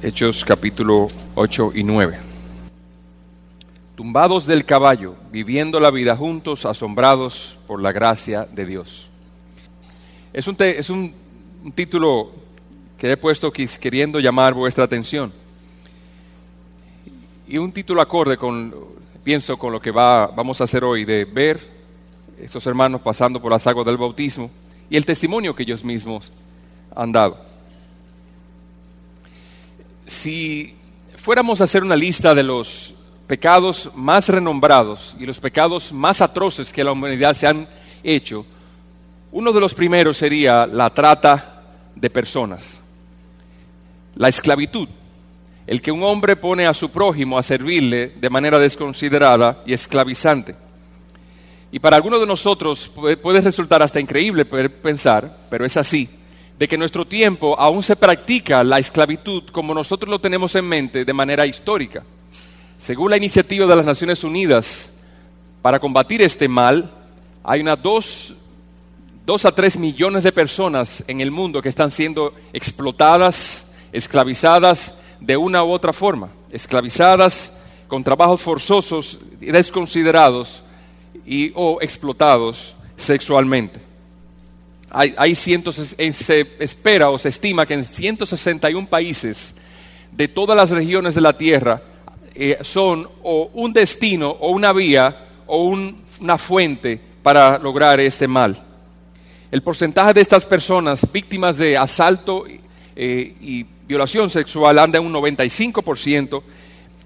Hechos capítulo 8 y 9. Tumbados del caballo, viviendo la vida juntos, asombrados por la gracia de Dios. Es un, es un, título que he puesto queriendo llamar vuestra atención. Y un título acorde con, pienso, con lo que va, vamos a hacer hoy, de ver estos hermanos pasando por las aguas del bautismo y el testimonio que ellos mismos han dado. Si fuéramos a hacer una lista de los pecados más renombrados y los pecados más atroces que la humanidad se han hecho, uno de los primeros sería la trata de personas, la esclavitud, el que un hombre pone a su prójimo a servirle de manera desconsiderada y esclavizante. Y para algunos de nosotros puede, resultar hasta increíble pensar, pero es así, de que en nuestro tiempo aún se practica la esclavitud como nosotros lo tenemos en mente de manera histórica. Según la iniciativa de las Naciones Unidas para combatir este mal, hay unas dos, dos a tres millones de personas en el mundo que están siendo explotadas, esclavizadas de una u otra forma, esclavizadas con trabajos forzosos, desconsiderados y o explotados sexualmente. Hay, hay cientos, en- se espera o se estima que en 161 países de todas las regiones de la Tierra eh, son o un destino o una vía o un- una fuente para lograr este mal. El porcentaje de estas personas víctimas de asalto eh, y violación sexual anda en un 95%,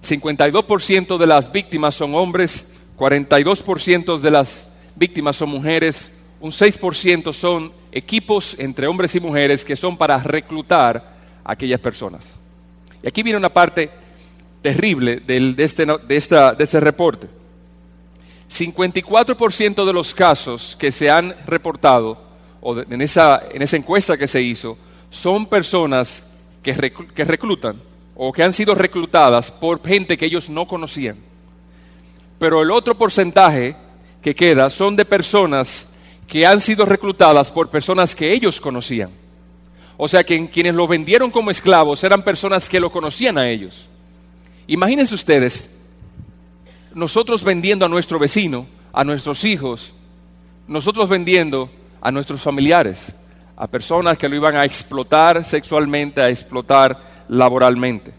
52% de las víctimas son hombres, 42% de las víctimas son mujeres, un 6% son equipos entre hombres y mujeres que son para reclutar a aquellas personas. Y aquí viene una parte terrible de, este, de esta- de este reporte. 54% de los casos que se han reportado o en, esa, en esa encuesta que se hizo son personas que, que reclutan o que han sido reclutadas por gente que ellos no conocían. Pero el otro porcentaje que queda son de personas que han sido reclutadas por personas que ellos conocían. O sea que en quienes lo vendieron como esclavos eran personas que lo conocían a ellos. Imagínense ustedes, nosotros vendiendo a nuestro vecino, a nuestros hijos, nosotros vendiendo a nuestros familiares, a personas que lo iban a explotar sexualmente, a explotar laboralmente.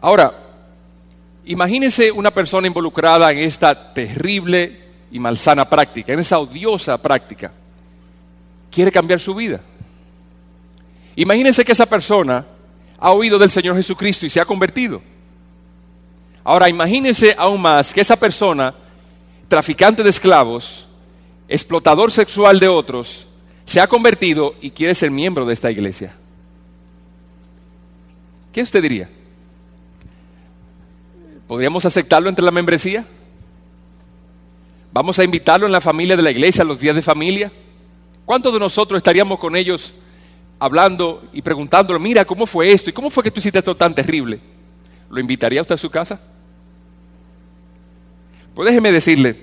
Ahora, imagínense una persona involucrada en esta terrible y malsana práctica, en esa odiosa práctica. Quiere cambiar su vida. Imagínense que esa persona ha oído del Señor Jesucristo y se ha convertido. Ahora imagínense aún más que esa persona, traficante de esclavos, explotador sexual de otros, se ha convertido y quiere ser miembro de esta iglesia. ¿Qué usted diría? ¿Podríamos aceptarlo entre la membresía? ¿Vamos a invitarlo en la familia de la iglesia los días de familia? ¿Cuántos de nosotros estaríamos con ellos hablando y preguntándole, mira, ¿cómo fue esto? ¿Y cómo fue que tú hiciste esto tan terrible? ¿Lo invitaría usted a su casa? Pues déjeme decirle,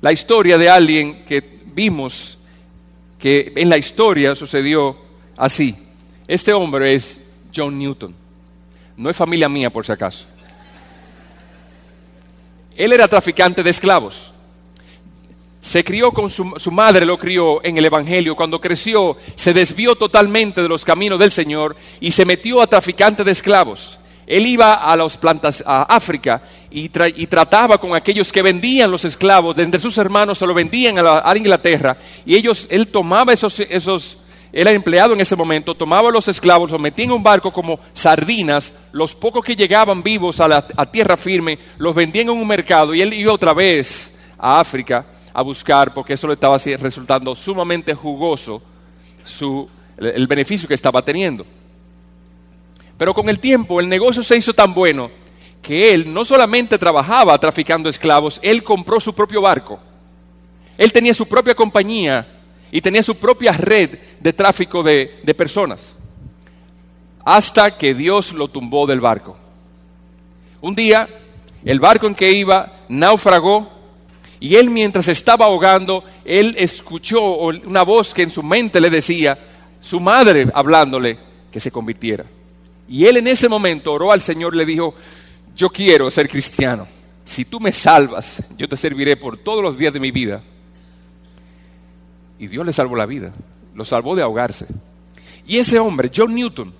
la historia de alguien que vimos que en la historia sucedió así. Este hombre es John Newton. No es familia mía, por si acaso. Él era traficante de esclavos. Se crió con su, madre, lo crió en el Evangelio. Cuando creció, se desvió totalmente de los caminos del Señor y se metió a traficante de esclavos. Él iba a las plantas, a África y, tra- y trataba con aquellos que vendían los esclavos. De entre sus hermanos se lo vendían a, la- Inglaterra y ellos, él tomaba esos, esos, era empleado en ese momento, tomaba los esclavos, los metía en un barco como sardinas, los pocos que llegaban vivos a, la, a tierra firme, los vendían en un mercado y él iba otra vez a África a buscar, porque eso le estaba resultando sumamente jugoso su, el, el beneficio que estaba teniendo. Pero con el tiempo el negocio se hizo tan bueno que él no solamente trabajaba traficando esclavos, él compró su propio barco. Él tenía su propia compañía y tenía su propia red de tráfico de, de personas. Hasta que Dios lo tumbó del barco. Un día, el barco en que iba naufragó y él mientras estaba ahogando, él escuchó una voz que en su mente le decía, su madre hablándole, que se convirtiera. Y él en ese momento oró al Señor y le dijo, yo quiero ser cristiano. Si tú me salvas, yo te serviré por todos los días de mi vida. Y Dios le salvó la vida, lo salvó de ahogarse. Y ese hombre, John Newton,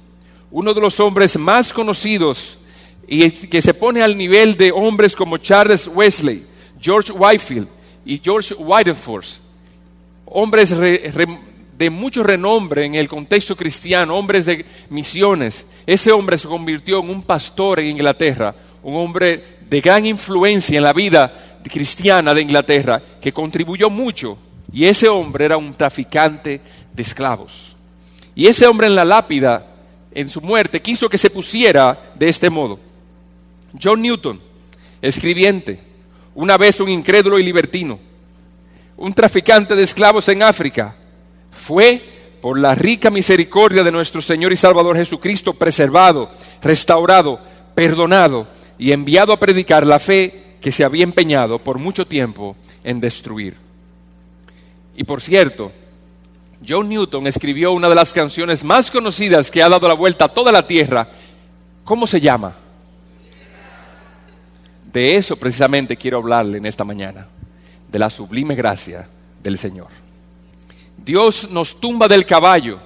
uno de los hombres más conocidos y que se pone al nivel de hombres como Charles Wesley, George Whitefield y George Whiteforce, hombres de mucho renombre en el contexto cristiano, hombres de misiones. Ese hombre se convirtió en un pastor en Inglaterra, un hombre de gran influencia en la vida cristiana de Inglaterra, que contribuyó mucho. Y ese hombre era un traficante de esclavos. Y ese hombre en la lápida, en su muerte, quiso que se pusiera de este modo. John Newton, escribiente, una vez un incrédulo y libertino, un traficante de esclavos en África, fue por la rica misericordia de nuestro Señor y Salvador Jesucristo preservado, restaurado, perdonado y enviado a predicar la fe que se había empeñado por mucho tiempo en destruir. Y por cierto, John Newton escribió una de las canciones más conocidas que ha dado la vuelta a toda la tierra. ¿Cómo se llama? De eso precisamente quiero hablarle en esta mañana, de la sublime gracia del Señor. Dios nos tumba del caballo,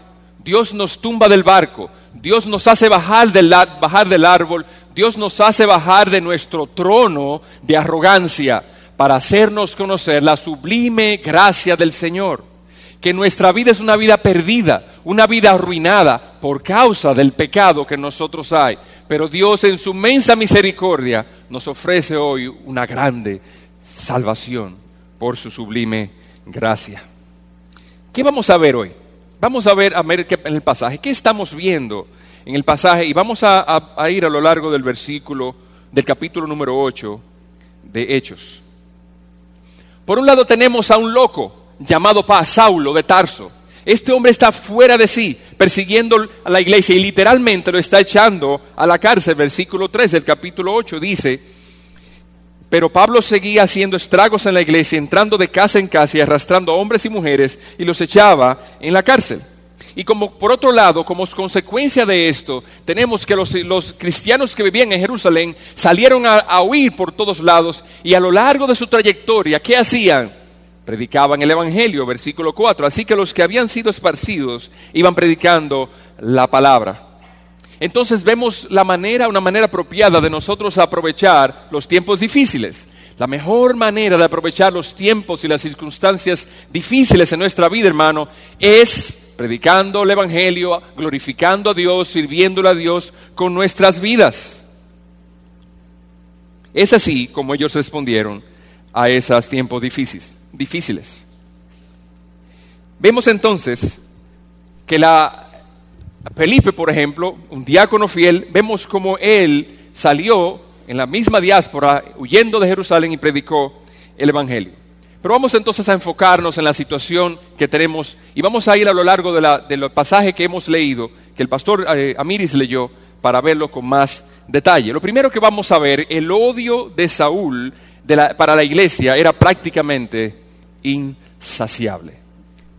Dios nos tumba del barco, Dios nos hace bajar del, bajar del árbol, Dios nos hace bajar de nuestro trono de arrogancia para hacernos conocer la sublime gracia del Señor. Que nuestra vida es una vida perdida, una vida arruinada por causa del pecado que en nosotros hay. Pero Dios en su inmensa misericordia nos ofrece hoy una grande salvación por su sublime gracia. ¿Qué vamos a ver hoy? Vamos a ver, a ver en el pasaje. ¿Qué estamos viendo en el pasaje? Y vamos a, ir a lo largo del versículo del capítulo número 8 de Hechos. Por un lado tenemos a un loco llamado Saulo de Tarso. Este hombre está fuera de sí, persiguiendo a la iglesia y literalmente lo está echando a la cárcel. Versículo 3 del capítulo 8 dice, pero Pablo seguía haciendo estragos en la iglesia, entrando de casa en casa y arrastrando a hombres y mujeres y los echaba en la cárcel. Y como por otro lado, como consecuencia de esto, tenemos que los, cristianos que vivían en Jerusalén salieron a huir por todos lados y a lo largo de su trayectoria, ¿qué hacían? Predicaban el Evangelio, versículo 4. Así que los que habían sido esparcidos iban predicando la palabra. Entonces vemos la manera, una manera apropiada de nosotros aprovechar los tiempos difíciles. La mejor manera de aprovechar los tiempos y las circunstancias difíciles en nuestra vida, hermano, es predicando el Evangelio, glorificando a Dios, sirviéndole a Dios con nuestras vidas. Es así como ellos respondieron a esos tiempos difíciles. Difíciles. Vemos entonces que la Felipe, por ejemplo, un diácono fiel, vemos como él salió en la misma diáspora, huyendo de Jerusalén y predicó el Evangelio. Pero vamos entonces a enfocarnos en la situación que tenemos y vamos a ir a lo largo de, los pasajes que hemos leído, que el pastor eh, Amiris leyó, para verlo con más detalle. Lo primero que vamos a ver, el odio de Saúl para la iglesia era prácticamente insaciable.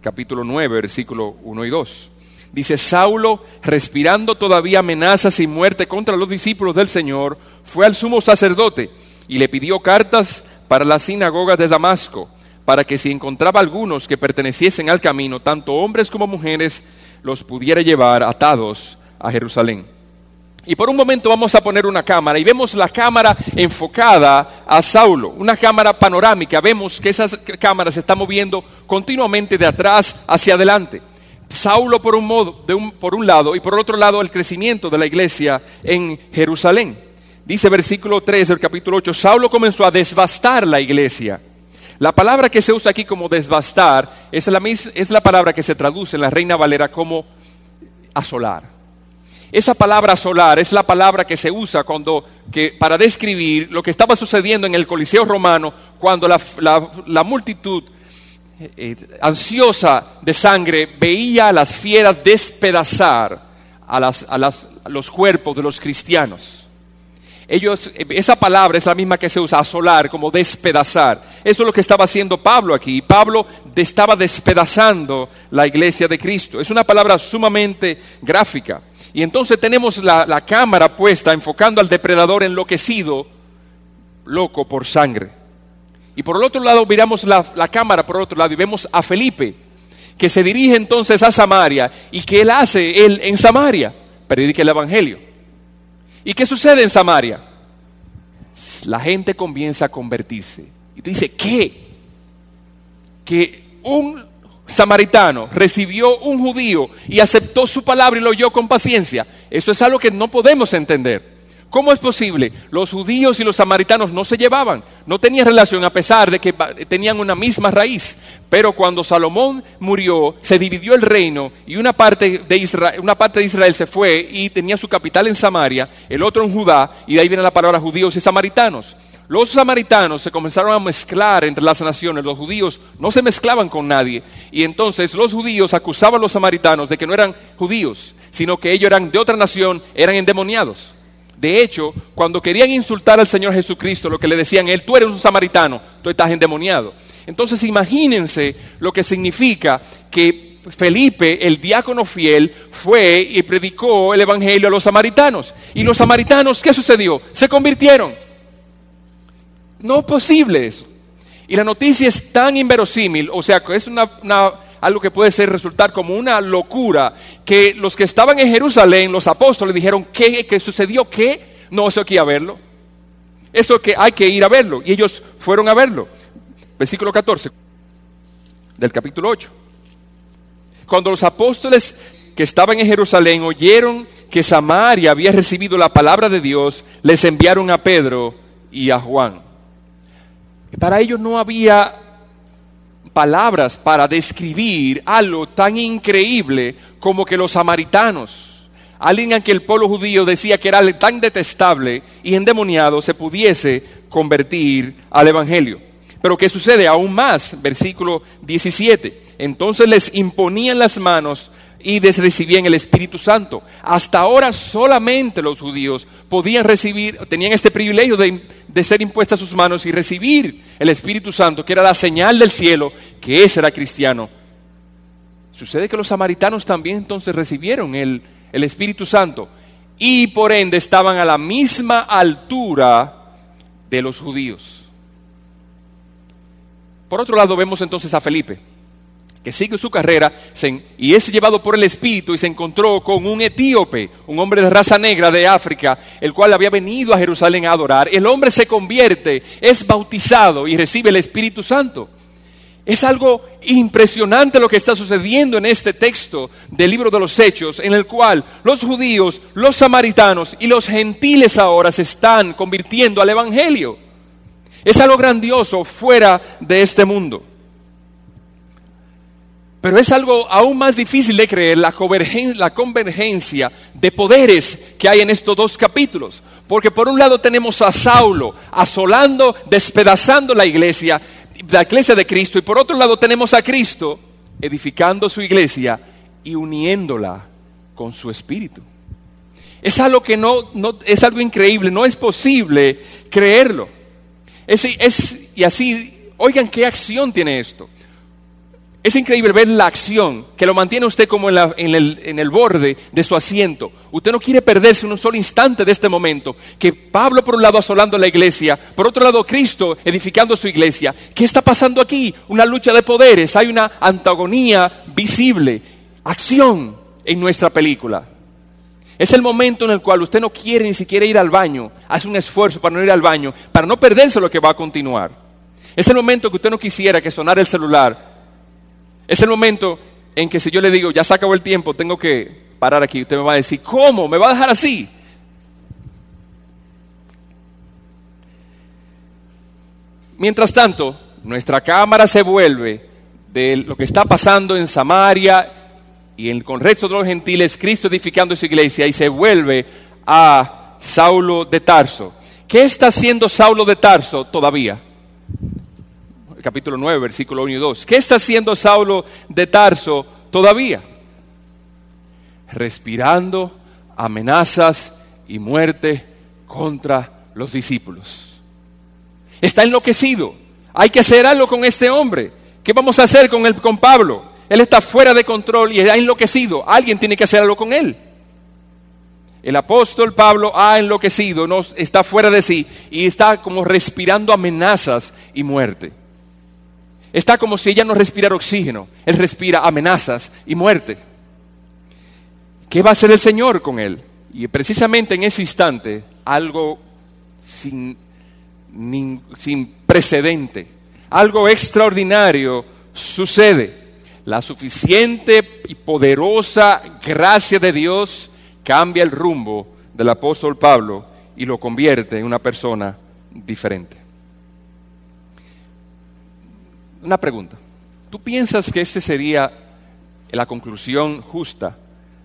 Capítulo 9, versículo 1 y 2. Dice, Saulo, respirando todavía amenazas y muerte contra los discípulos del Señor, fue al sumo sacerdote y le pidió cartas para las sinagogas de Damasco, para que si encontraba algunos que perteneciesen al camino, tanto hombres como mujeres, los pudiera llevar atados a Jerusalén. Y por un momento vamos a poner una cámara y vemos la cámara enfocada a Saulo, una cámara panorámica. Vemos que esa cámara se está moviendo continuamente de atrás hacia adelante. Saulo por un, modo, de un, por un lado y por otro lado el crecimiento de la iglesia en Jerusalén. Dice versículo 3 del capítulo 8, Saulo comenzó a desbastar la iglesia. La palabra que se usa aquí como desbastar es la, es la palabra que se traduce en la Reina Valera como asolar. Esa palabra asolar es la palabra que se usa cuando, que, para describir lo que estaba sucediendo en el Coliseo romano cuando la, la multitud eh, ansiosa de sangre, veía a las fieras despedazar a, las, a, los cuerpos de los cristianos. Ellos, esa palabra es la misma que se usa, asolar, como despedazar. Eso es lo que estaba haciendo Pablo aquí. Pablo estaba despedazando la iglesia de Cristo. Es una palabra sumamente gráfica. Y entonces tenemos la, la cámara puesta enfocando al depredador enloquecido, loco por sangre. Y por el otro lado miramos la, la cámara por el otro lado y vemos a Felipe, que se dirige entonces a Samaria y que él hace él en Samaria, predica el Evangelio. ¿Y qué sucede en Samaria? La gente comienza a convertirse. Y tú dices, ¿qué? Que un samaritano recibió un judío y aceptó su palabra y lo oyó con paciencia. Eso es algo que no podemos entender. ¿Cómo es posible? Los judíos y los samaritanos no se llevaban, no tenían relación a pesar de que tenían una misma raíz. Pero cuando Salomón murió, se dividió el reino y una parte de Israel, una parte de Israel se fue y tenía su capital en Samaria, el otro en Judá, y de ahí viene la palabra judíos y samaritanos. Los samaritanos se comenzaron a mezclar entre las naciones, los judíos no se mezclaban con nadie, y entonces los judíos acusaban a los samaritanos de que no eran judíos, sino que ellos eran de otra nación, eran endemoniados. De hecho, cuando querían insultar al Señor Jesucristo, lo que le decían él, tú eres un samaritano, tú estás endemoniado. Entonces imagínense lo que significa que Felipe, el diácono fiel, fue y predicó el Evangelio a los samaritanos. Y los samaritanos, ¿qué sucedió? Se convirtieron. No posible eso. Y la noticia es tan inverosímil, o sea, es una, algo que puede ser resultar como una locura, que los que estaban en Jerusalén, los apóstoles, dijeron, ¿qué, sucedió? ¿Qué? No, eso hay a verlo. Eso que hay que ir a verlo. Y ellos fueron a verlo. Versículo 14 del capítulo 8. Cuando los apóstoles que estaban en Jerusalén oyeron que Samaria había recibido la palabra de Dios, les enviaron a Pedro y a Juan. Para ellos no había palabras para describir algo tan increíble como que los samaritanos, alguien a que el pueblo judío decía que era tan detestable y endemoniado, se pudiese convertir al Evangelio. Pero ¿qué sucede? Aún más, versículo 17. Entonces les imponían las manos y recibían el Espíritu Santo. Hasta ahora solamente los judíos podían recibir, tenían este privilegio de, de, ser impuestas sus manos y recibir el Espíritu Santo, que era la señal del cielo, que ese era cristiano. Sucede que los samaritanos también entonces recibieron el, el Espíritu Santo y por ende estaban a la misma altura de los judíos. Por otro lado vemos entonces a Felipe que sigue su carrera y es llevado por el Espíritu y se encontró con un etíope, un hombre de raza negra de África, el cual había venido a Jerusalén a adorar. El hombre se convierte, es bautizado y recibe el Espíritu Santo. Es algo impresionante lo que está sucediendo en este texto del libro de los Hechos, en el cual los judíos, los samaritanos y los gentiles ahora se están convirtiendo al Evangelio. Es algo grandioso fuera de este mundo. Pero es algo aún más difícil de creer la convergencia, de poderes que hay en estos dos capítulos. Porque por un lado tenemos a Saulo asolando, despedazando la iglesia, la iglesia de Cristo, y por otro lado tenemos a Cristo edificando su iglesia y uniéndola con su espíritu. Es algo que no, es algo increíble, no es posible creerlo. es, y así, oigan qué acción tiene esto. Es increíble ver la acción que lo mantiene usted como en, el, borde de su asiento. Usted no quiere perderse un solo instante de este momento. Que Pablo por un lado asolando la iglesia, por otro lado Cristo edificando su iglesia. ¿Qué está pasando aquí? Una lucha de poderes, hay una antagonía visible, acción en nuestra película. Es el momento en el cual usted no quiere ni siquiera ir al baño, hace un esfuerzo para no ir al baño, para no perderse lo que va a continuar. Es el momento que usted no quisiera que sonara el celular es el momento en que si yo le digo, ya se acabó el tiempo, tengo que parar aquí, usted me va a decir, ¿cómo? ¿Me va a dejar así? Mientras tanto, nuestra cámara se vuelve de lo que está pasando en Samaria y en, con el resto de los gentiles, Cristo edificando su iglesia y se vuelve a Saulo de Tarso. ¿Qué está haciendo Saulo de Tarso todavía? Capítulo 9, versículo 1 y 2. ¿Qué está haciendo Saulo de Tarso todavía? Respirando amenazas y muerte contra los discípulos. Está enloquecido. Hay que hacer algo con este hombre. ¿Qué vamos a hacer con, él, con Pablo? Él está fuera de control y está enloquecido. Alguien tiene que hacer algo con él. El apóstol Pablo ha enloquecido, no, está fuera de sí y está como respirando amenazas y muerte. Está como si ella no respirara oxígeno, él respira amenazas y muerte. ¿Qué va a hacer el Señor con él? Y precisamente en ese instante, algo sin, sin precedente, algo extraordinario sucede. La suficiente y poderosa gracia de Dios cambia el rumbo del apóstol Pablo y lo convierte en una persona diferente. Una pregunta. ¿Tú piensas que esta sería la conclusión justa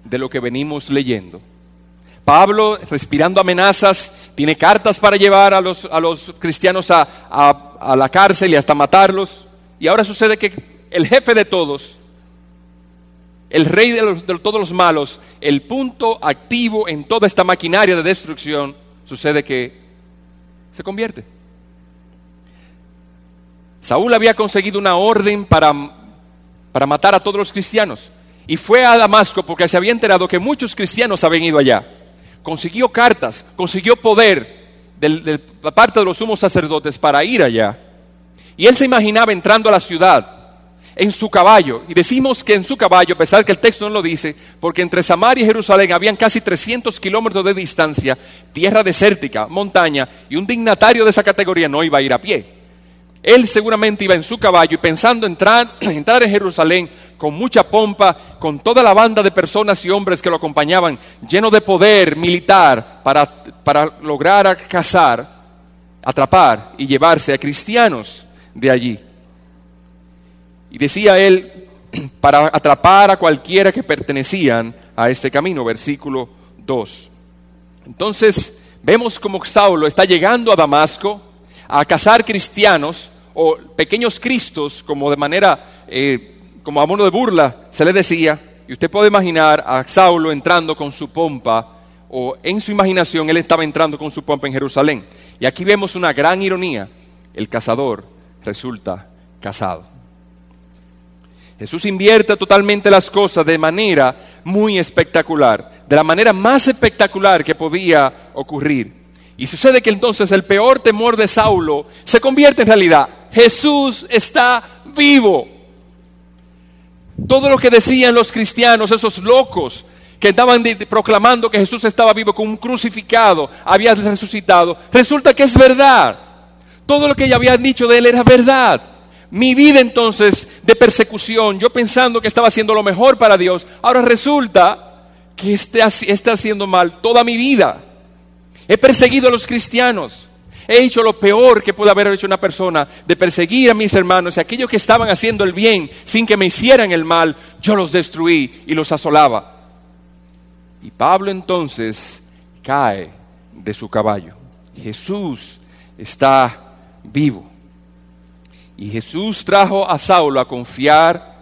de lo que venimos leyendo? Pablo, respirando amenazas, tiene cartas para llevar a los, a los cristianos a, a la cárcel y hasta matarlos. Y ahora sucede que el jefe de todos el rey de, todos los malos, el punto activo en toda esta maquinaria de destrucción, sucede que se convierte. Saúl había conseguido una orden para, para matar a todos los cristianos y fue a Damasco porque se había enterado que muchos cristianos habían ido allá. Consiguió cartas, consiguió poder de parte de los sumos sacerdotes para ir allá. Y él se imaginaba entrando a la ciudad en su caballo. Y decimos que en su caballo, a pesar que el texto no lo dice, porque entre Samaria y Jerusalén habían casi 300 kilómetros de distancia, tierra desértica, montaña, y un dignatario de esa categoría no iba a ir a pie. Él seguramente iba en su caballo y pensando entrar, entrar en Jerusalén con mucha pompa, con toda la banda de personas y hombres que lo acompañaban, lleno de poder militar para, para lograr cazar, atrapar y llevarse a cristianos de allí. Y decía él, para atrapar a cualquiera que pertenecían a este camino, versículo 2. Entonces vemos como Saulo está llegando a Damasco a cazar cristianos o pequeños cristos, como de manera, eh, como a modo de burla se le decía. Y usted puede imaginar a Saulo entrando con su pompa, o en su imaginación él estaba entrando con su pompa en Jerusalén. Y aquí vemos una gran ironía. El cazador resulta casado. Jesús invierte totalmente las cosas de manera muy espectacular, de la manera más espectacular que podía ocurrir. Y sucede que entonces el peor temor de Saulo se convierte en realidad. Jesús está vivo. Todo lo que decían los cristianos, esos locos que estaban proclamando que Jesús estaba vivo con un crucificado, había resucitado, resulta que es verdad. Todo lo que ya habían dicho de él era verdad. Mi vida entonces de persecución, yo pensando que estaba haciendo lo mejor para Dios, ahora resulta que está, está haciendo mal toda mi vida. He perseguido a los cristianos. He hecho lo peor que puede haber hecho una persona, de perseguir a mis hermanos y aquellos que estaban haciendo el bien sin que me hicieran el mal, yo los destruí y los asolaba. Y Pablo entonces cae de su caballo. Jesús está vivo. Y Jesús trajo a Saulo a confiar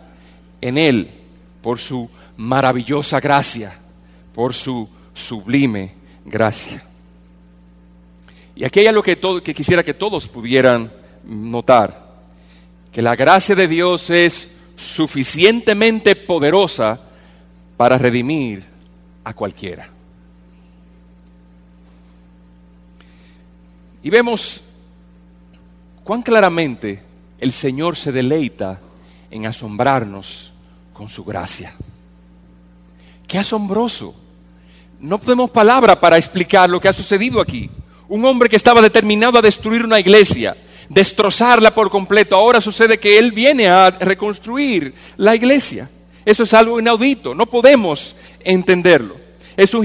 en él por su maravillosa gracia, por su sublime gracia. Y aquí hay algo que, que quisiera que todos pudieran notar, que la gracia de Dios es suficientemente poderosa para redimir a cualquiera. Y vemos cuán claramente el Señor se deleita en asombrarnos con su gracia. Qué asombroso. No tenemos palabra para explicar lo que ha sucedido aquí. Un hombre que estaba determinado a destruir una iglesia, destrozarla por completo. Ahora sucede que él viene a reconstruir la iglesia. Eso es algo inaudito. No podemos entenderlo. Es un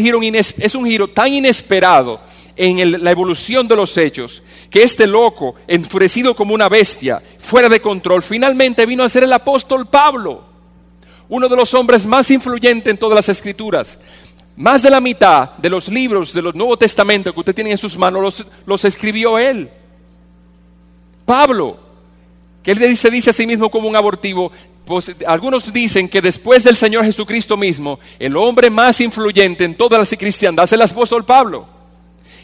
giro, tan inesperado en la evolución de los hechos, que este loco, enfurecido como una bestia, fuera de control, finalmente vino a ser el apóstol Pablo, uno de los hombres más influyentes en todas las escrituras. Más de la mitad de los libros del Nuevo Testamento que usted tiene en sus manos los, los escribió él. Pablo, que él se dice a sí mismo como un abortivo, pues, algunos dicen que después del Señor Jesucristo mismo, el hombre más influyente en toda la cristiandad es el apóstol Pablo.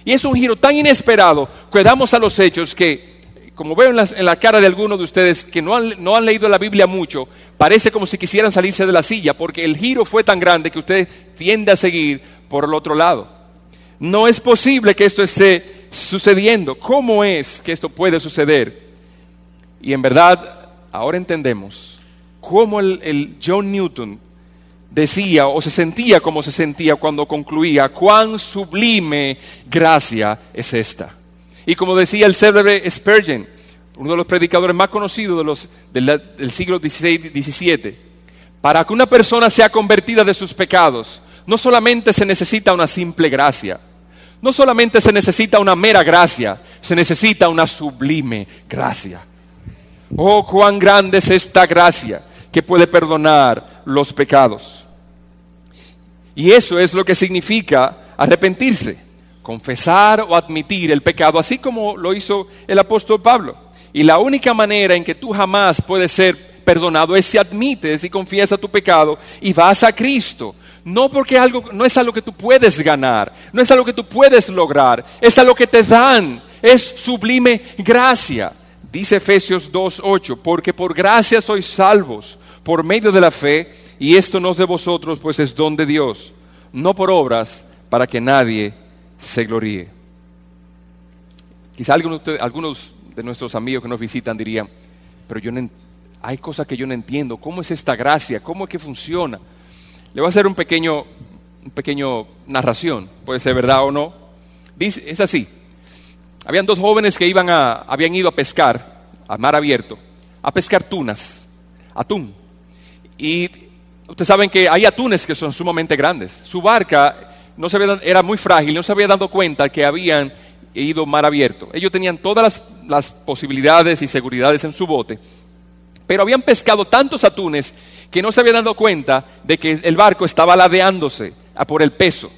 Y es un giro tan inesperado que damos a los hechos que, como veo en la, cara de algunos de ustedes que no han, no han leído la Biblia mucho, parece como si quisieran salirse de la silla, porque el giro fue tan grande que usted tiende a seguir por el otro lado. No es posible que esto esté sucediendo. ¿Cómo es que esto puede suceder? Y en verdad, ahora entendemos cómo el, el John Newton decía o se sentía como se sentía cuando concluía, cuán sublime gracia es esta. Y como decía el célebre Spurgeon, uno de los predicadores más conocidos de los, del, siglo XVI, XVII, para que una persona sea convertida de sus pecados, no solamente se necesita una simple gracia, no solamente se necesita una mera gracia, se necesita una sublime gracia. Oh, cuán grande es esta gracia que puede perdonar los pecados. Y eso es lo que significa arrepentirse, confesar o admitir el pecado, así como lo hizo el apóstol Pablo. Y la única manera en que tú jamás puedes ser perdonado es si admites y confiesas tu pecado y vas a Cristo. No porque algo, no es algo que tú puedes ganar, no es algo que tú puedes lograr, es algo que te dan, es sublime gracia. Dice Efesios 2.8, porque por gracia sois salvos por medio de la fe, y esto no es de vosotros, pues es don de Dios, no por obras, para que nadie se gloríe. Quizá algunos, de nuestros amigos que nos visitan dirían, pero yo no, hay cosas que yo no entiendo, ¿cómo es esta gracia? ¿Cómo es que funciona? Le voy a hacer un pequeño, un pequeño narración, puede ser verdad o no. Es así, habían dos jóvenes que iban a, habían ido a pescar, a mar abierto, a pescar tunas, atún. Y ustedes saben que hay atunes que son sumamente grandes. Su barca no se era muy frágil, no se había dado cuenta que habían ido mar abierto. Ellos tenían todas las, las posibilidades y seguridades en su bote, pero habían pescado tantos atunes que no se habían dado cuenta de que el barco estaba ladeándose a por el peso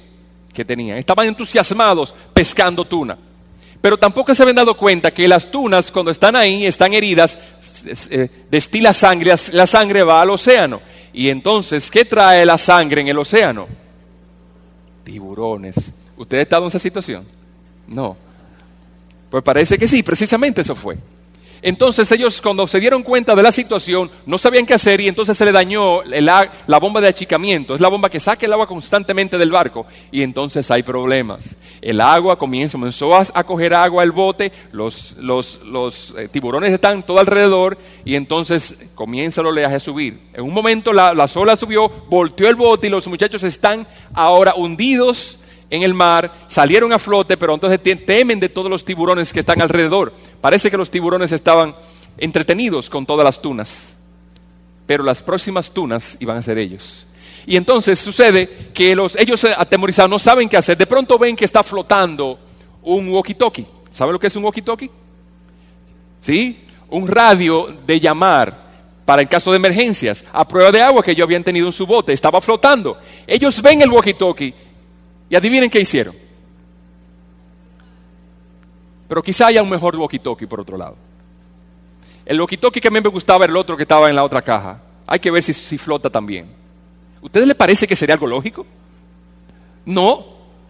que tenían. Estaban entusiasmados pescando tuna. Pero tampoco se habían dado cuenta que las tunas, cuando están ahí, están heridas, eh, destila sangre, la sangre va al océano. Y entonces, ¿qué trae la sangre en el océano? Tiburones. ¿Usted ha estado en esa situación? No. Pues parece que sí, precisamente eso fue. Entonces ellos cuando se dieron cuenta de la situación no sabían qué hacer y entonces se le dañó la bomba de achicamiento. Es la bomba que saca el agua constantemente del barco y entonces hay problemas. El agua comienza, comenzó a, coger agua el bote, los, eh, tiburones están todo alrededor y entonces comienza el oleaje a subir. En un momento la, la subió, volteó el bote y los muchachos están ahora hundidos en el mar, salieron a flote, pero entonces temen de todos los tiburones que están alrededor. Parece que los tiburones estaban entretenidos con todas las tunas, pero las próximas tunas iban a ser ellos. Y entonces sucede que los, ellos atemorizados no saben qué hacer. De pronto ven que está flotando un walkie-talkie. ¿Saben lo que es un walkie-talkie? ¿Sí? Un radio de llamar para el caso de emergencias, a prueba de agua que ellos habían tenido en su bote, estaba flotando. Ellos ven el walkie-talkie y adivinen qué hicieron. Pero quizá haya un mejor walkie-talkie por otro lado. El walkie-talkie que a mí me gustaba el otro que estaba en la otra caja. Hay que ver si, si flota también. ¿Ustedes le parece que sería algo lógico? No,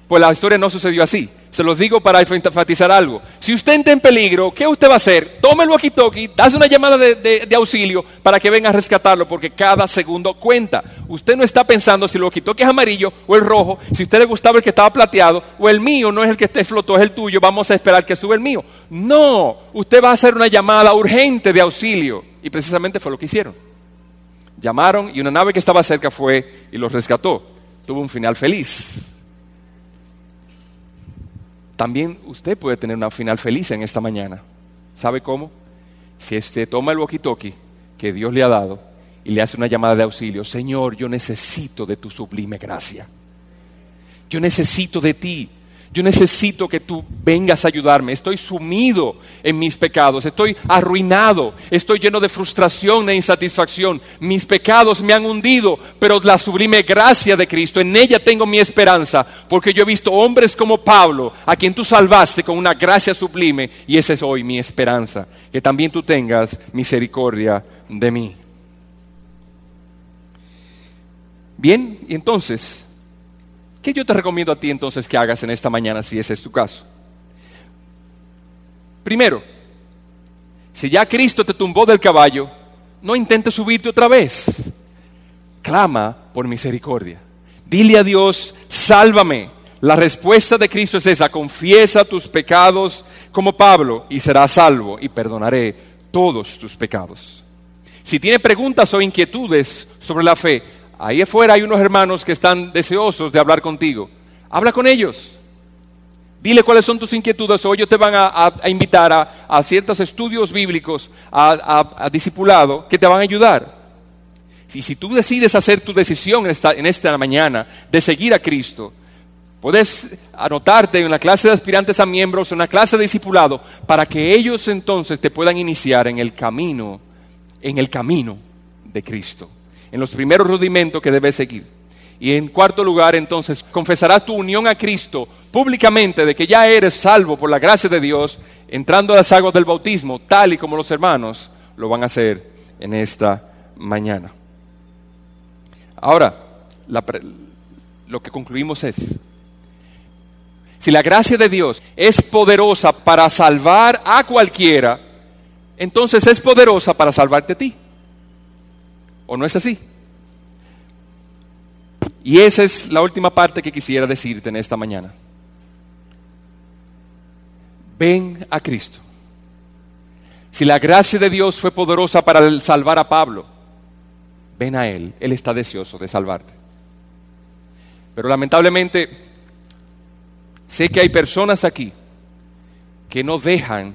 pues la historia no sucedió así. Se los digo para enfatizar algo. Si usted está en peligro, ¿qué usted va a hacer? Tome el walkie-talkie, hace una llamada de, auxilio para que venga a rescatarlo, porque cada segundo cuenta. Usted no está pensando si el walkie-talkie es amarillo o el rojo, si a usted le gustaba el que estaba plateado, o el mío no es el que esté flotó, es el tuyo, vamos a esperar que suba el mío. No, usted va a hacer una llamada urgente de auxilio. Y precisamente fue lo que hicieron. Llamaron y una nave que estaba cerca fue y los rescató. Tuvo un final feliz también usted puede tener una final feliz en esta mañana. ¿Sabe cómo? Si usted toma el walkie-talkie que Dios le ha dado y le hace una llamada de auxilio, Señor, yo necesito de tu sublime gracia. Yo necesito de ti. Yo necesito que tú vengas a ayudarme. Estoy sumido en mis pecados. Estoy arruinado. Estoy lleno de frustración e insatisfacción. Mis pecados me han hundido, pero la sublime gracia de Cristo, en ella tengo mi esperanza, porque yo he visto hombres como Pablo, a quien tú salvaste con una gracia sublime, y esa es hoy mi esperanza. Que también tú tengas misericordia de mí. Bien, y entonces ¿Qué yo te recomiendo a ti entonces que hagas en esta mañana si ese es tu caso? Primero, si ya Cristo te tumbó del caballo, no intentes subirte otra vez. Clama por misericordia. Dile a Dios, sálvame. La respuesta de Cristo es esa, confiesa tus pecados como Pablo y serás salvo y perdonaré todos tus pecados. Si tiene preguntas o inquietudes sobre la fe, ahí afuera hay unos hermanos que están deseosos de hablar contigo. Habla con ellos. Dile cuáles son tus inquietudes o ellos te van a, invitar a, ciertos estudios bíblicos, a, discipulado, que te van a ayudar. Y si tú decides hacer tu decisión en esta, mañana de seguir a Cristo, puedes anotarte en la clase de aspirantes a miembros, en una clase de discipulado, para que ellos entonces te puedan iniciar en el camino, en el camino de Cristo, en los primeros rudimentos que debes seguir. Y en cuarto lugar, entonces, confesarás tu unión a Cristo públicamente de que ya eres salvo por la gracia de Dios, entrando a las aguas del bautismo, tal y como los hermanos lo van a hacer en esta mañana. Ahora, lo que concluimos es, si la gracia de Dios es poderosa para salvar a cualquiera, entonces es poderosa para salvarte a ti. ¿O no es así? Y esa es la última parte que quisiera decirte en esta mañana. Ven a Cristo. Si la gracia de Dios fue poderosa para salvar a Pablo, ven a Él. Él está deseoso de salvarte. Pero lamentablemente, sé que hay personas aquí que no dejan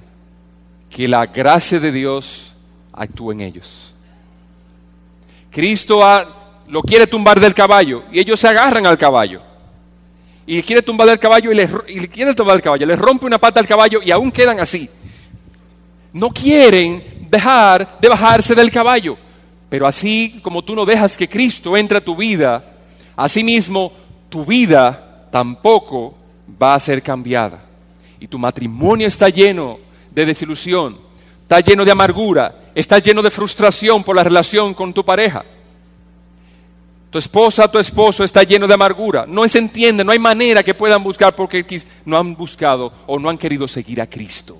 que la gracia de Dios actúe en ellos. Cristo lo quiere tumbar del caballo y ellos se agarran al caballo. Y quiere tumbar del caballo y le, quiere tumbar del caballo, le rompe una pata al caballo y aún quedan así. No quieren dejar de bajarse del caballo. Pero así como tú no dejas que Cristo entre a tu vida, así mismo tu vida tampoco va a ser cambiada. Y tu matrimonio está lleno de desilusión, está lleno de amargura, está lleno de frustración por la relación con tu pareja. Tu esposa, tu esposo está lleno de amargura. No se entiende, no hay manera que puedan buscar porque no han buscado o no han querido seguir a Cristo.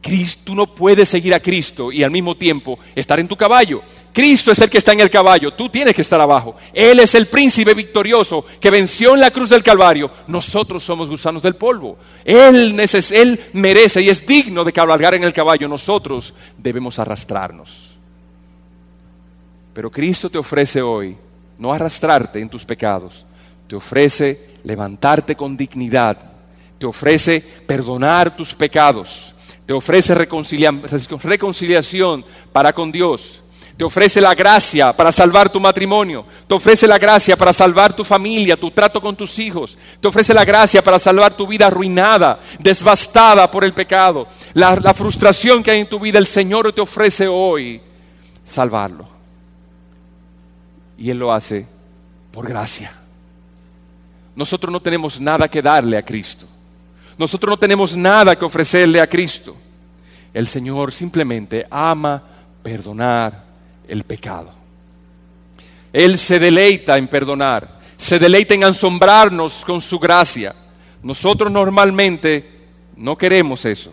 Cristo, tú no puedes seguir a Cristo y al mismo tiempo estar en tu caballo. Cristo es el que está en el caballo, tú tienes que estar abajo. Él es el príncipe victorioso que venció en la cruz del Calvario. Nosotros somos gusanos del polvo. Él, él merece y es digno de cabalgar en el caballo. Nosotros debemos arrastrarnos. Pero Cristo te ofrece hoy no arrastrarte en tus pecados, te ofrece levantarte con dignidad, te ofrece perdonar tus pecados, te ofrece reconciliación para con Dios, te ofrece la gracia para salvar tu matrimonio, te ofrece la gracia para salvar tu familia, tu trato con tus hijos, te ofrece la gracia para salvar tu vida arruinada, desbastada por el pecado, la, la frustración que hay en tu vida, el Señor te ofrece hoy salvarlo. Y Él lo hace por gracia. Nosotros no tenemos nada que darle a Cristo. Nosotros no tenemos nada que ofrecerle a Cristo. El Señor simplemente ama perdonar el pecado. Él se deleita en perdonar, se deleita en asombrarnos con su gracia. Nosotros normalmente no queremos eso.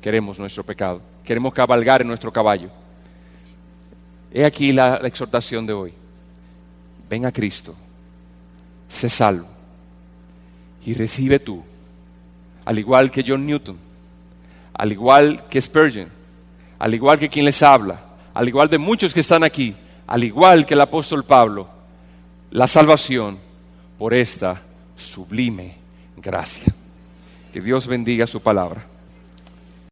Queremos nuestro pecado, queremos cabalgar en nuestro caballo. He aquí la, exhortación de hoy. Ven a Cristo, sé salvo y recibe tú, al igual que John Newton, al igual que Spurgeon, al igual que quien les habla, al igual de muchos que están aquí, al igual que el apóstol Pablo, la salvación por esta sublime gracia. Que Dios bendiga su palabra.